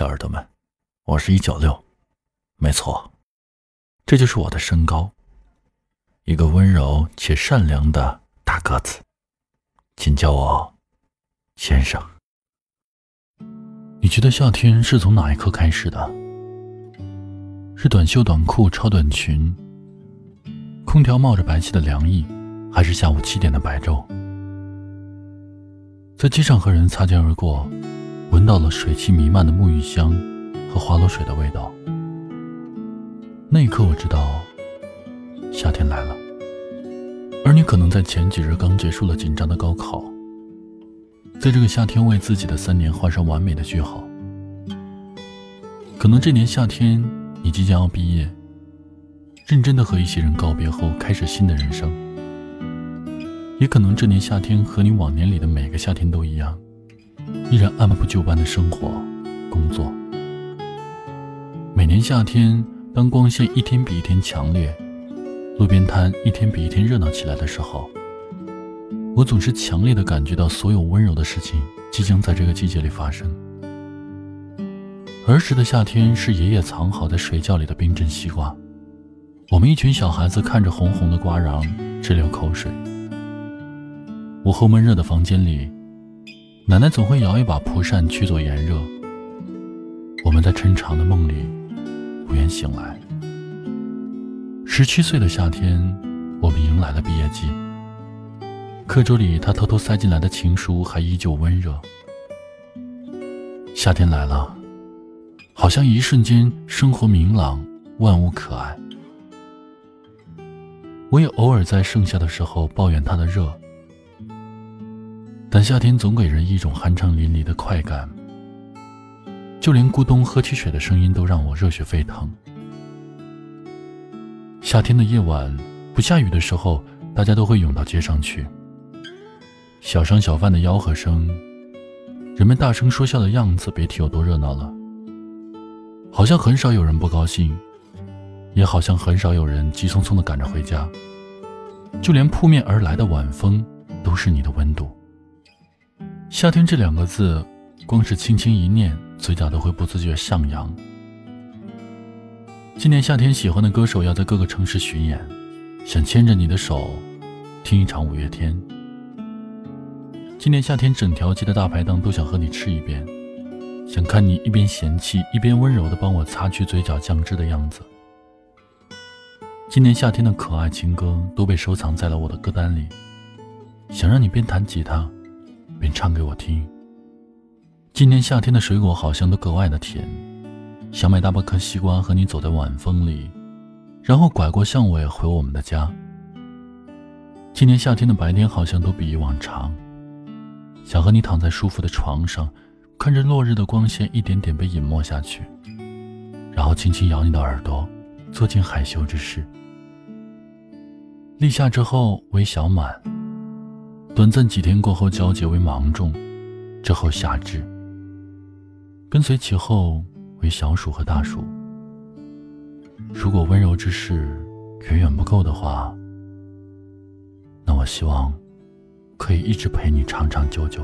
小耳朵们，我是一九六，没错，这就是我的身高，一个温柔且善良的大个子，请叫我先生。你觉得夏天是从哪一刻开始的？是短袖短裤、超短裙，空调冒着白气的凉意，还是下午七点的白昼？在机场和人擦肩而过。闻到了水汽弥漫的沐浴香和花露水的味道，那一刻我知道夏天来了。而你可能在前几日刚结束了紧张的高考，在这个夏天为自己的三年画上完美的句号。可能这年夏天你即将要毕业，认真的和一些人告别后开始新的人生。也可能这年夏天和你往年里的每个夏天都一样。依然按部就班的生活、工作。每年夏天，当光线一天比一天强烈，路边摊一天比一天热闹起来的时候，我总是强烈的感觉到，所有温柔的事情即将在这个季节里发生。儿时的夏天是爷爷藏好在水窖里的冰镇西瓜，我们一群小孩子看着红红的瓜瓤直流口水。午后闷热的房间里。奶奶总会摇一把蒲扇驱走炎热。我们在抻长的梦里不愿醒来。十七岁的夏天，我们迎来了毕业季。课桌里他偷偷塞进来的情书还依旧温热。夏天来了，好像一瞬间生活明朗，万物可爱。我也偶尔在盛夏的时候抱怨它的热。但夏天总给人一种酣畅淋漓的快感，就连咕咚喝汽水的声音都让我热血沸腾。夏天的夜晚，不下雨的时候，大家都会涌到街上去。小商小贩的吆喝声，人们大声说笑的样子，别提有多热闹了。好像很少有人不高兴，也好像很少有人急匆匆的赶着回家。就连扑面而来的晚风，都是你的温度。夏天这两个字，光是轻轻一念，嘴角都会不自觉上扬。今年夏天，喜欢的歌手要在各个城市巡演，想牵着你的手，听一场五月天。今年夏天，整条街的大排档都想和你吃一遍，想看你一边嫌弃，一边温柔的帮我擦去嘴角酱汁的样子。今年夏天的可爱情歌都被收藏在了我的歌单里，想让你边弹吉他。便唱给我听。今年夏天的水果好像都格外的甜，想买大半颗西瓜和你走在晚风里，然后拐过巷尾回我们的家。今年夏天的白天好像都比以往长，想和你躺在舒服的床上，看着落日的光线一点点被隐没下去，然后轻轻咬你的耳朵，做尽害羞之事。立夏之后为小满。短暂几天过后，交接为芒种，之后夏至。跟随其后为小暑和大暑。如果温柔之事远远不够的话，那我希望可以一直陪你长长久久。